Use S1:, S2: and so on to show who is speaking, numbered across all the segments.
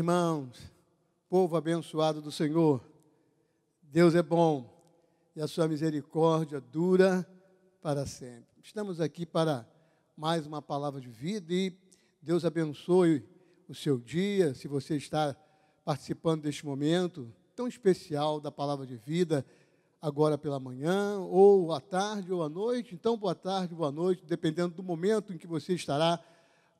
S1: irmãos, povo abençoado do Senhor, Deus é bom e a sua misericórdia dura para sempre. Estamos aqui para mais uma palavra de vida e Deus abençoe o seu dia, se você está participando deste momento tão especial da palavra de vida, agora pela manhã, ou à tarde, ou à noite. Então, boa tarde, boa noite, dependendo do momento em que você estará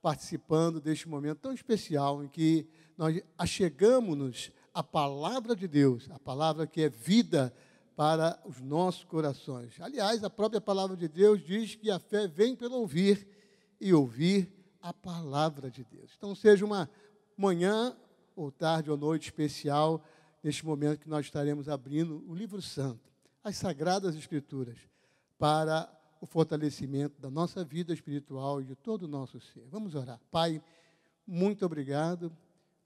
S1: participando deste momento tão especial em que nós achegamos-nos à palavra de Deus, a palavra que é vida para os nossos corações. Aliás, a própria palavra de Deus diz que a fé vem pelo ouvir e ouvir a palavra de Deus. Então, seja uma manhã ou tarde ou noite especial neste momento que nós estaremos abrindo o livro santo, as sagradas escrituras, para o fortalecimento da nossa vida espiritual e de todo o nosso ser. Vamos orar. Pai, muito obrigado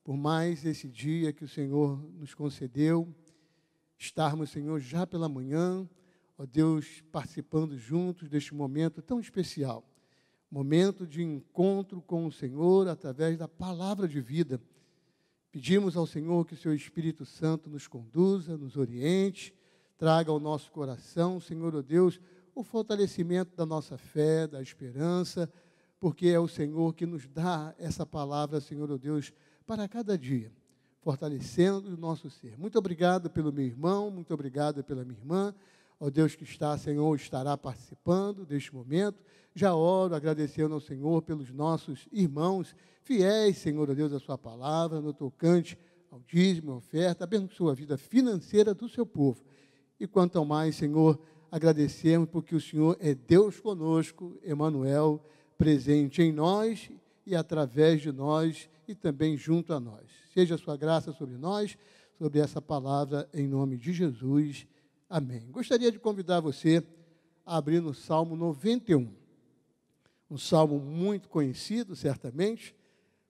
S1: por mais esse dia que o Senhor nos concedeu, estarmos, Senhor, já pela manhã, ó Deus, participando juntos deste momento tão especial. Momento de encontro com o Senhor através da palavra de vida. Pedimos ao Senhor que o seu Espírito Santo nos conduza, nos oriente, traga ao nosso coração, Senhor, ó Deus, o fortalecimento da nossa fé, da esperança, porque é o Senhor que nos dá essa palavra, Senhor oh Deus, para cada dia, fortalecendo o nosso ser. Muito obrigado pelo meu irmão, muito obrigado pela minha irmã, ó Deus que está, Senhor, estará participando deste momento. Já oro agradecendo ao Senhor pelos nossos irmãos fiéis, Senhor, ó Deus, a sua palavra, no tocante ao dízimo, à oferta, abençoa a vida financeira do seu povo. E quanto ao mais, Senhor, agradecemos porque o Senhor é Deus conosco, Emmanuel, presente em nós e através de nós e também junto a nós. Seja a sua graça sobre nós, sobre essa palavra, em nome de Jesus. Amém. Gostaria de convidar você a abrir no Salmo 91. Um salmo muito conhecido, certamente,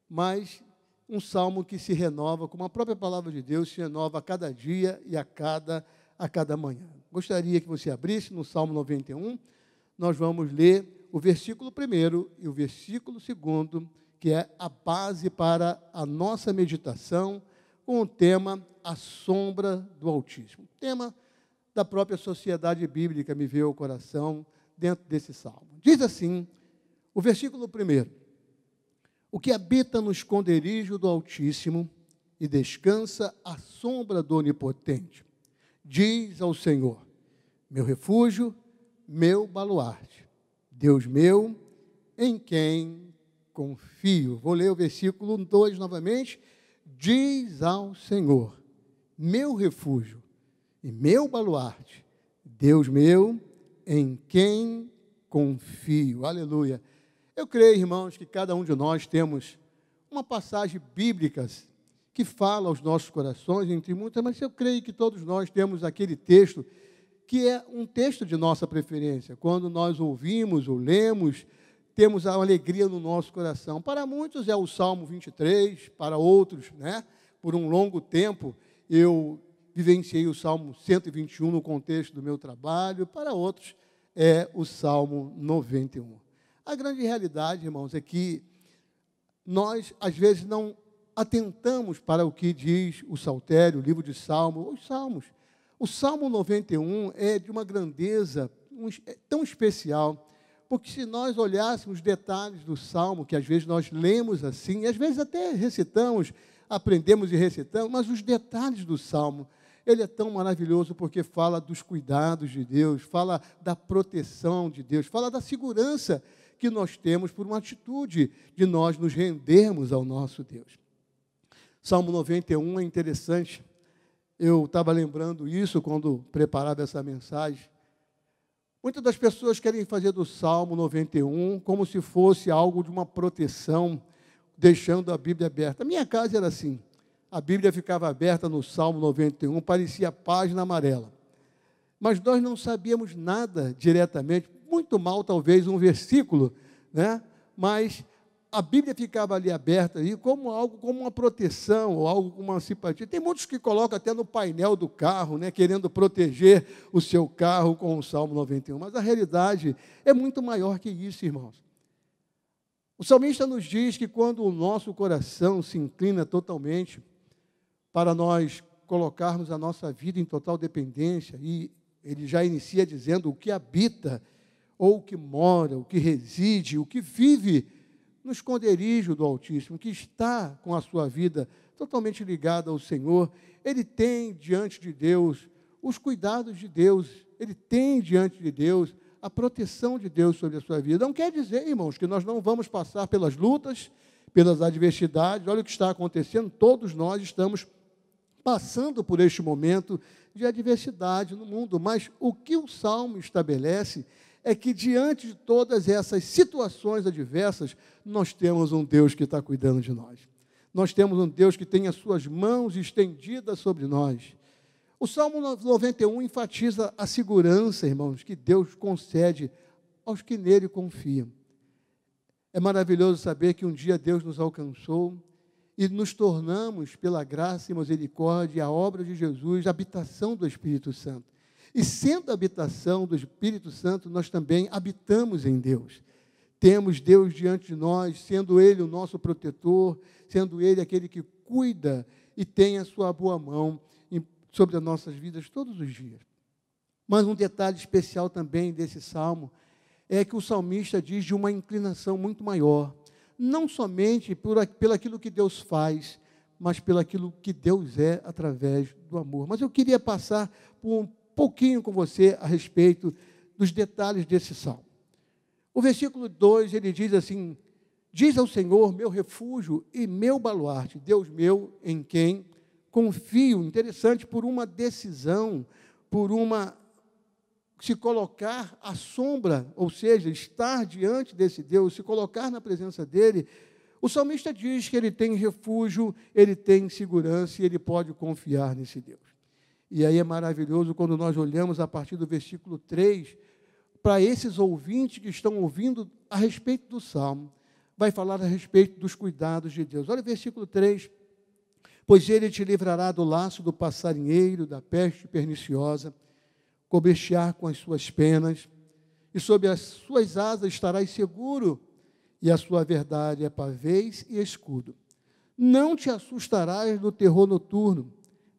S1: mas um salmo que se renova, como a própria palavra de Deus se renova a cada dia e a cada, a cada manhã. Gostaria que você abrisse no Salmo 91. Nós vamos ler o versículo primeiro e o versículo segundo, que é a base para a nossa meditação, com o tema A Sombra do Altíssimo. Tema da própria sociedade bíblica me veio ao coração dentro desse salmo. Diz assim, o versículo primeiro: O que habita no esconderijo do Altíssimo e descansa à sombra do Onipotente, diz ao Senhor: meu refúgio, meu baluarte, Deus meu, em quem confio. Vou ler o versículo 2 novamente. Diz ao Senhor, meu refúgio e meu baluarte, Deus meu, em quem confio. Aleluia. Eu creio, irmãos, que cada um de nós temos uma passagem bíblica que fala aos nossos corações, entre muitas, mas eu creio que todos nós temos aquele texto que é um texto de nossa preferência. Quando nós ouvimos ou lemos, temos a alegria no nosso coração. Para muitos é o Salmo 23, para outros, né? Por um longo tempo eu vivenciei o Salmo 121 no contexto do meu trabalho, para outros é o Salmo 91. A grande realidade, irmãos, é que nós às vezes não atentamos para o que diz o Saltério, o livro de Salmo, os Salmos. O Salmo 91 é de uma grandeza é tão especial, porque se nós olhássemos detalhes do Salmo, que às vezes nós lemos assim, e às vezes até recitamos, aprendemos e recitamos, mas os detalhes do Salmo, ele é tão maravilhoso porque fala dos cuidados de Deus, fala da proteção de Deus, fala da segurança que nós temos por uma atitude de nós nos rendermos ao nosso Deus. Salmo 91 é interessante, eu estava lembrando isso quando preparava essa mensagem. Muitas das pessoas querem fazer do Salmo 91 como se fosse algo de uma proteção, deixando a Bíblia aberta. A minha casa era assim. A Bíblia ficava aberta no Salmo 91, parecia página amarela. Mas nós não sabíamos nada diretamente, muito mal talvez um versículo, né? Mas a Bíblia ficava ali aberta aí como algo, como uma proteção, ou algo como uma simpatia. Tem muitos que colocam até no painel do carro, né, querendo proteger o seu carro com o Salmo 91. Mas a realidade é muito maior que isso, irmãos. O salmista nos diz que quando o nosso coração se inclina totalmente para nós colocarmos a nossa vida em total dependência, e ele já inicia dizendo o que habita, ou o que mora, o que reside, o que vive no esconderijo do Altíssimo, que está com a sua vida totalmente ligada ao Senhor, ele tem diante de Deus os cuidados de Deus, ele tem diante de Deus a proteção de Deus sobre a sua vida. Não quer dizer, irmãos, que nós não vamos passar pelas lutas, pelas adversidades. Olha o que está acontecendo, todos nós estamos passando por este momento de adversidade no mundo, mas o que o salmo estabelece é que diante de todas essas situações adversas, nós temos um Deus que está cuidando de nós. Nós temos um Deus que tem as suas mãos estendidas sobre nós. O Salmo 91 enfatiza a segurança, irmãos, que Deus concede aos que nele confiam. É maravilhoso saber que um dia Deus nos alcançou e nos tornamos, pela graça e misericórdia a obra de Jesus, habitação do Espírito Santo. E sendo habitação do Espírito Santo, nós também habitamos em Deus. Temos Deus diante de nós, sendo Ele o nosso protetor, sendo Ele aquele que cuida e tem a sua boa mão sobre as nossas vidas todos os dias. Mas um detalhe especial também desse salmo é que o salmista diz de uma inclinação muito maior, não somente por, pelo aquilo que Deus faz, mas pelo aquilo que Deus é através do amor. Mas eu queria passar por um pouquinho com você a respeito dos detalhes desse salmo. O versículo 2, ele diz assim: Diz ao Senhor, meu refúgio e meu baluarte, Deus meu, em quem confio. Interessante, por uma decisão, por uma. se colocar à sombra, ou seja, estar diante desse Deus, se colocar na presença dele. O salmista diz que ele tem refúgio, ele tem segurança e ele pode confiar nesse Deus. E aí é maravilhoso quando nós olhamos a partir do versículo 3 para esses ouvintes que estão ouvindo a respeito do salmo. Vai falar a respeito dos cuidados de Deus. Olha o versículo 3. Pois ele te livrará do laço do passarinheiro, da peste perniciosa, cobrechear com as suas penas, e sob as suas asas estarás seguro, e a sua verdade é pavês e escudo. Não te assustarás do terror noturno,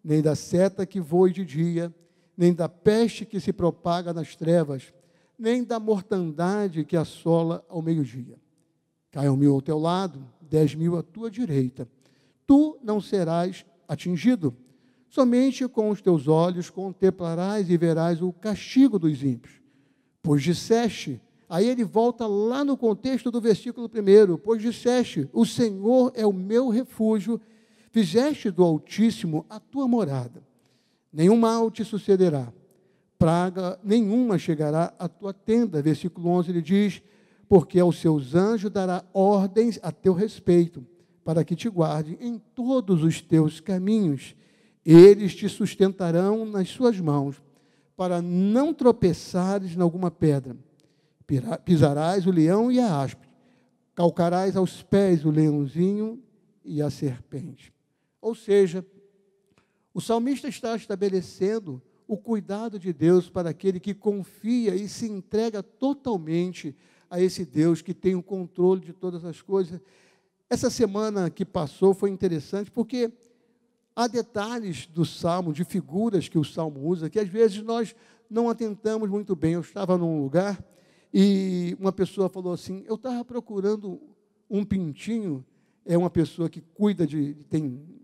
S1: nem da seta que voe de dia, nem da peste que se propaga nas trevas, nem da mortandade que assola ao meio-dia. Caiam mil ao teu lado, dez mil à tua direita. Tu não serás atingido. Somente com os teus olhos contemplarás e verás o castigo dos ímpios. Pois disseste, aí ele volta lá no contexto do versículo primeiro, pois disseste, o Senhor é o meu refúgio Fizeste do Altíssimo a tua morada. Nenhum mal te sucederá. Praga nenhuma chegará à tua tenda. Versículo 11 ele diz: Porque aos seus anjos dará ordens a teu respeito, para que te guarde em todos os teus caminhos. Eles te sustentarão nas suas mãos, para não tropeçares em alguma pedra. Pisarás o leão e a aspe, calcarás aos pés o leãozinho e a serpente. Ou seja, o salmista está estabelecendo o cuidado de Deus para aquele que confia e se entrega totalmente a esse Deus que tem o controle de todas as coisas. Essa semana que passou foi interessante porque há detalhes do salmo, de figuras que o salmo usa, que às vezes nós não atentamos muito bem. Eu estava num lugar e uma pessoa falou assim: Eu estava procurando um pintinho, é uma pessoa que cuida de. tem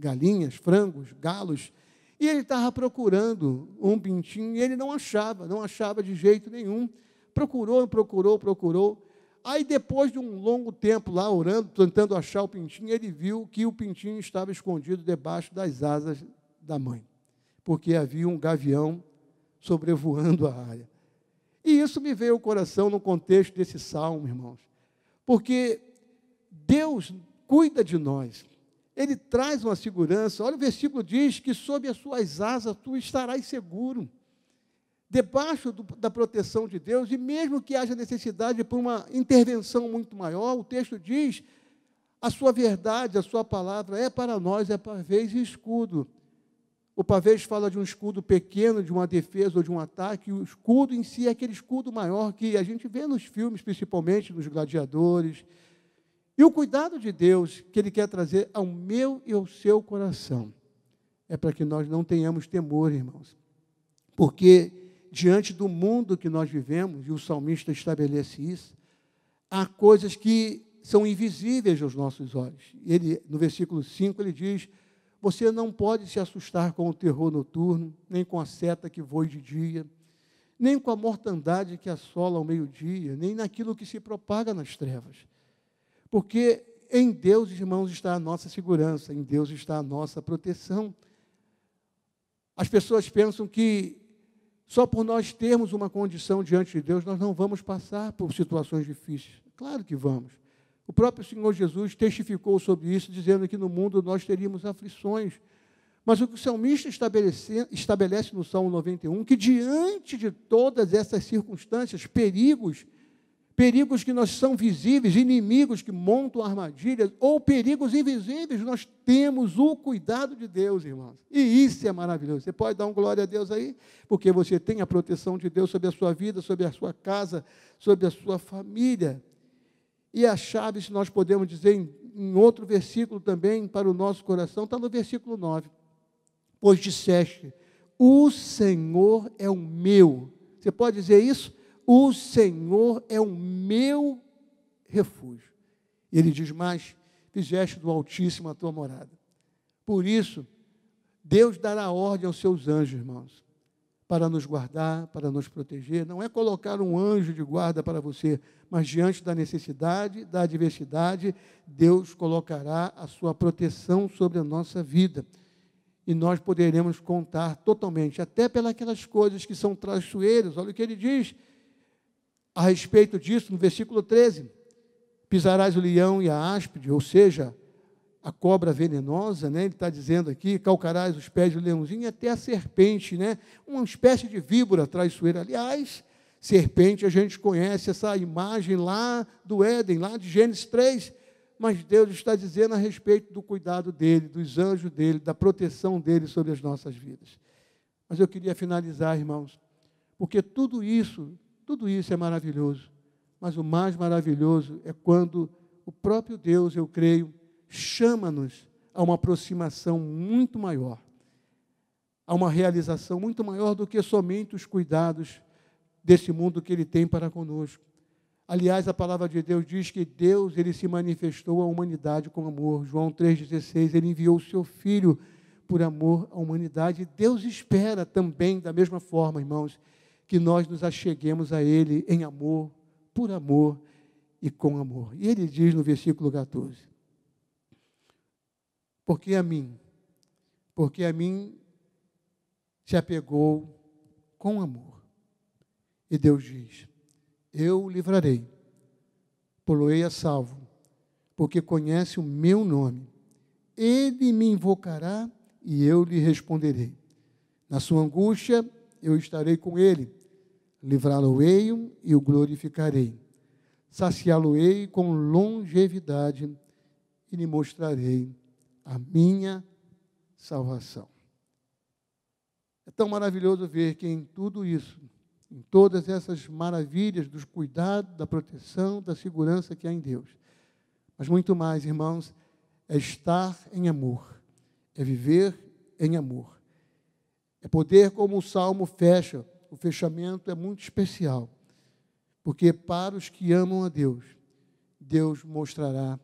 S1: galinhas, frangos, galos, e ele estava procurando um pintinho e ele não achava, não achava de jeito nenhum. Procurou, procurou, procurou. Aí, depois de um longo tempo lá orando, tentando achar o pintinho, ele viu que o pintinho estava escondido debaixo das asas da mãe, porque havia um gavião sobrevoando a área. E isso me veio ao coração no contexto desse salmo, irmãos, porque Deus cuida de nós ele traz uma segurança. Olha, o versículo diz que sob as suas asas tu estarás seguro, debaixo do, da proteção de Deus, e mesmo que haja necessidade por uma intervenção muito maior, o texto diz: a sua verdade, a sua palavra é para nós, é vez e escudo. O pavês fala de um escudo pequeno, de uma defesa ou de um ataque. O escudo em si é aquele escudo maior que a gente vê nos filmes, principalmente nos gladiadores. E o cuidado de Deus que Ele quer trazer ao meu e ao seu coração é para que nós não tenhamos temor, irmãos. Porque diante do mundo que nós vivemos, e o salmista estabelece isso, há coisas que são invisíveis aos nossos olhos. Ele, no versículo 5, ele diz: Você não pode se assustar com o terror noturno, nem com a seta que voe de dia, nem com a mortandade que assola ao meio-dia, nem naquilo que se propaga nas trevas. Porque em Deus, irmãos, está a nossa segurança, em Deus está a nossa proteção. As pessoas pensam que só por nós termos uma condição diante de Deus, nós não vamos passar por situações difíceis. Claro que vamos. O próprio Senhor Jesus testificou sobre isso, dizendo que no mundo nós teríamos aflições. Mas o que o salmista estabelece, estabelece no Salmo 91, que diante de todas essas circunstâncias, perigos, perigos que nós são visíveis, inimigos que montam armadilhas, ou perigos invisíveis, nós temos o cuidado de Deus, irmãos. E isso é maravilhoso. Você pode dar um glória a Deus aí, porque você tem a proteção de Deus sobre a sua vida, sobre a sua casa, sobre a sua família. E a chave, se nós podemos dizer em, em outro versículo também, para o nosso coração, está no versículo 9. Pois disseste, o Senhor é o meu. Você pode dizer isso? O Senhor é o meu refúgio. Ele diz mais: fizeste do Altíssimo a tua morada. Por isso, Deus dará ordem aos seus anjos, irmãos, para nos guardar, para nos proteger. Não é colocar um anjo de guarda para você, mas diante da necessidade, da adversidade, Deus colocará a sua proteção sobre a nossa vida. E nós poderemos contar totalmente, até pelas coisas que são traiçoeiras. Olha o que ele diz: a respeito disso, no versículo 13: pisarás o leão e a áspide, ou seja, a cobra venenosa, né? ele está dizendo aqui, calcarás os pés do leãozinho e até a serpente, né? uma espécie de víbora traiçoeira. Aliás, serpente, a gente conhece essa imagem lá do Éden, lá de Gênesis 3, mas Deus está dizendo a respeito do cuidado dele, dos anjos dele, da proteção dele sobre as nossas vidas. Mas eu queria finalizar, irmãos, porque tudo isso tudo isso é maravilhoso, mas o mais maravilhoso é quando o próprio Deus, eu creio, chama-nos a uma aproximação muito maior, a uma realização muito maior do que somente os cuidados desse mundo que Ele tem para conosco. Aliás, a palavra de Deus diz que Deus ele se manifestou à humanidade com amor. João 3,16, ele enviou o seu Filho por amor à humanidade. Deus espera também, da mesma forma, irmãos, que nós nos acheguemos a Ele em amor, por amor e com amor. E ele diz no versículo 14: Porque a mim, porque a mim se apegou com amor. E Deus diz: Eu o livrarei, poloei a salvo, porque conhece o meu nome. Ele me invocará e eu lhe responderei. Na sua angústia, eu estarei com ele livrá-lo-ei e o glorificarei. Saciá-lo-ei com longevidade e lhe mostrarei a minha salvação. É tão maravilhoso ver que em tudo isso, em todas essas maravilhas dos cuidados, da proteção, da segurança que há em Deus, mas muito mais, irmãos, é estar em amor, é viver em amor, é poder, como o salmo fecha, o fechamento é muito especial, porque para os que amam a Deus, Deus mostrará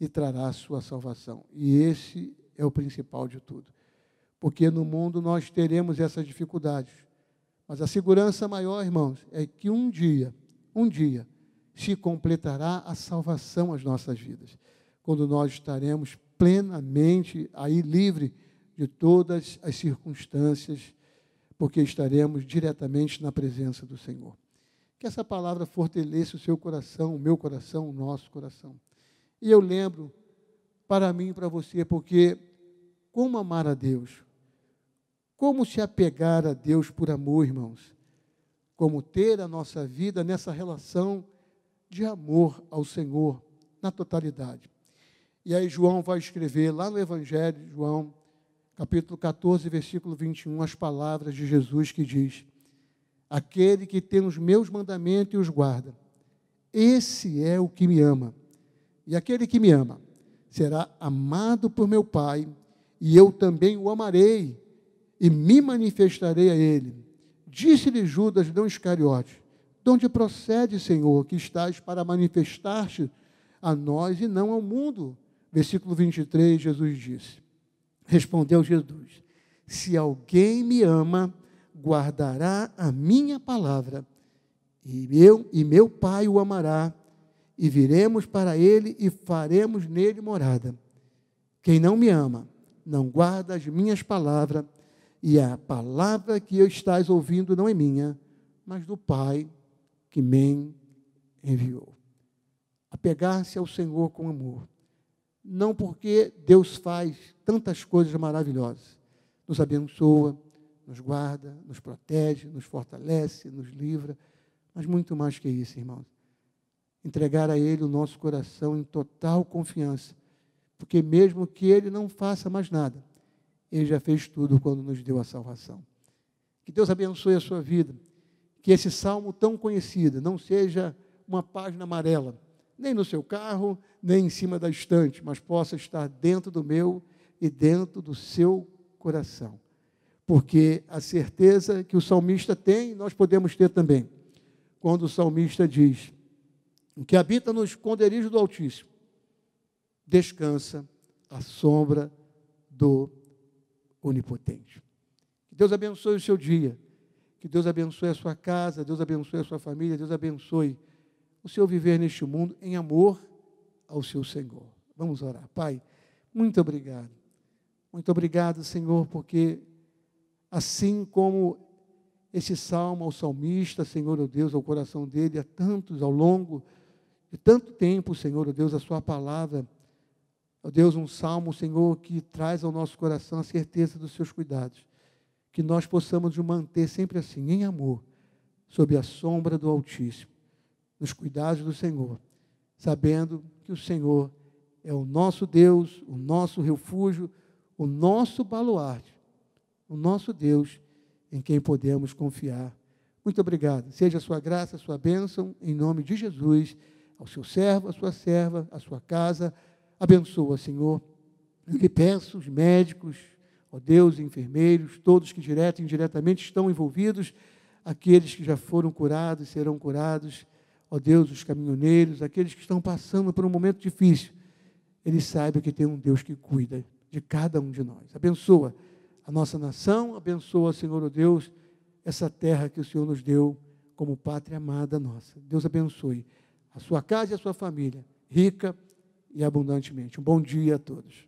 S1: e trará a sua salvação. E esse é o principal de tudo. Porque no mundo nós teremos essas dificuldades. Mas a segurança maior, irmãos, é que um dia, um dia, se completará a salvação às nossas vidas. Quando nós estaremos plenamente aí livre de todas as circunstâncias porque estaremos diretamente na presença do Senhor. Que essa palavra fortaleça o seu coração, o meu coração, o nosso coração. E eu lembro para mim e para você, porque como amar a Deus? Como se apegar a Deus por amor, irmãos? Como ter a nossa vida nessa relação de amor ao Senhor na totalidade. E aí João vai escrever lá no Evangelho de João, capítulo 14, versículo 21, as palavras de Jesus que diz: Aquele que tem os meus mandamentos e os guarda, esse é o que me ama. E aquele que me ama será amado por meu Pai, e eu também o amarei e me manifestarei a ele. Disse-lhe Judas, não Iscariote: De onde procede, Senhor, que estás para manifestar-te a nós e não ao mundo? Versículo 23, Jesus disse: Respondeu Jesus: Se alguém me ama, guardará a minha palavra, e eu e meu Pai o amará, e viremos para ele e faremos nele morada. Quem não me ama, não guarda as minhas palavras, e a palavra que eu estás ouvindo não é minha, mas do Pai que me enviou. Apegar-se ao Senhor com amor. Não porque Deus faz tantas coisas maravilhosas, nos abençoa, nos guarda, nos protege, nos fortalece, nos livra, mas muito mais que isso, irmãos. Entregar a Ele o nosso coração em total confiança, porque mesmo que Ele não faça mais nada, Ele já fez tudo quando nos deu a salvação. Que Deus abençoe a sua vida, que esse salmo tão conhecido não seja uma página amarela, nem no seu carro, nem em cima da estante, mas possa estar dentro do meu e dentro do seu coração porque a certeza que o salmista tem, nós podemos ter também. Quando o salmista diz: O que habita no esconderijo do Altíssimo, descansa à sombra do Onipotente. Que Deus abençoe o seu dia, que Deus abençoe a sua casa, Deus abençoe a sua família, Deus abençoe o seu viver neste mundo em amor ao seu Senhor. Vamos orar. Pai, muito obrigado. Muito obrigado, Senhor, porque Assim como esse salmo ao salmista, Senhor, oh Deus, ao coração dele, a tantos ao longo de tanto tempo, Senhor, oh Deus, a sua palavra, ó oh Deus, um salmo, Senhor, que traz ao nosso coração a certeza dos seus cuidados. Que nós possamos nos manter sempre assim, em amor, sob a sombra do Altíssimo, nos cuidados do Senhor, sabendo que o Senhor é o nosso Deus, o nosso refúgio, o nosso baluarte o nosso Deus, em quem podemos confiar. Muito obrigado. Seja a sua graça, a sua bênção, em nome de Jesus, ao seu servo, à sua serva, à sua casa. Abençoa, Senhor. Eu lhe peço, os médicos, ó Deus, enfermeiros, todos que direto e indiretamente estão envolvidos, aqueles que já foram curados, serão curados, ó Deus, os caminhoneiros, aqueles que estão passando por um momento difícil, eles saibam que tem um Deus que cuida de cada um de nós. Abençoa a nossa nação, abençoa, Senhor oh Deus, essa terra que o Senhor nos deu como pátria amada nossa. Deus abençoe a sua casa e a sua família, rica e abundantemente. Um bom dia a todos.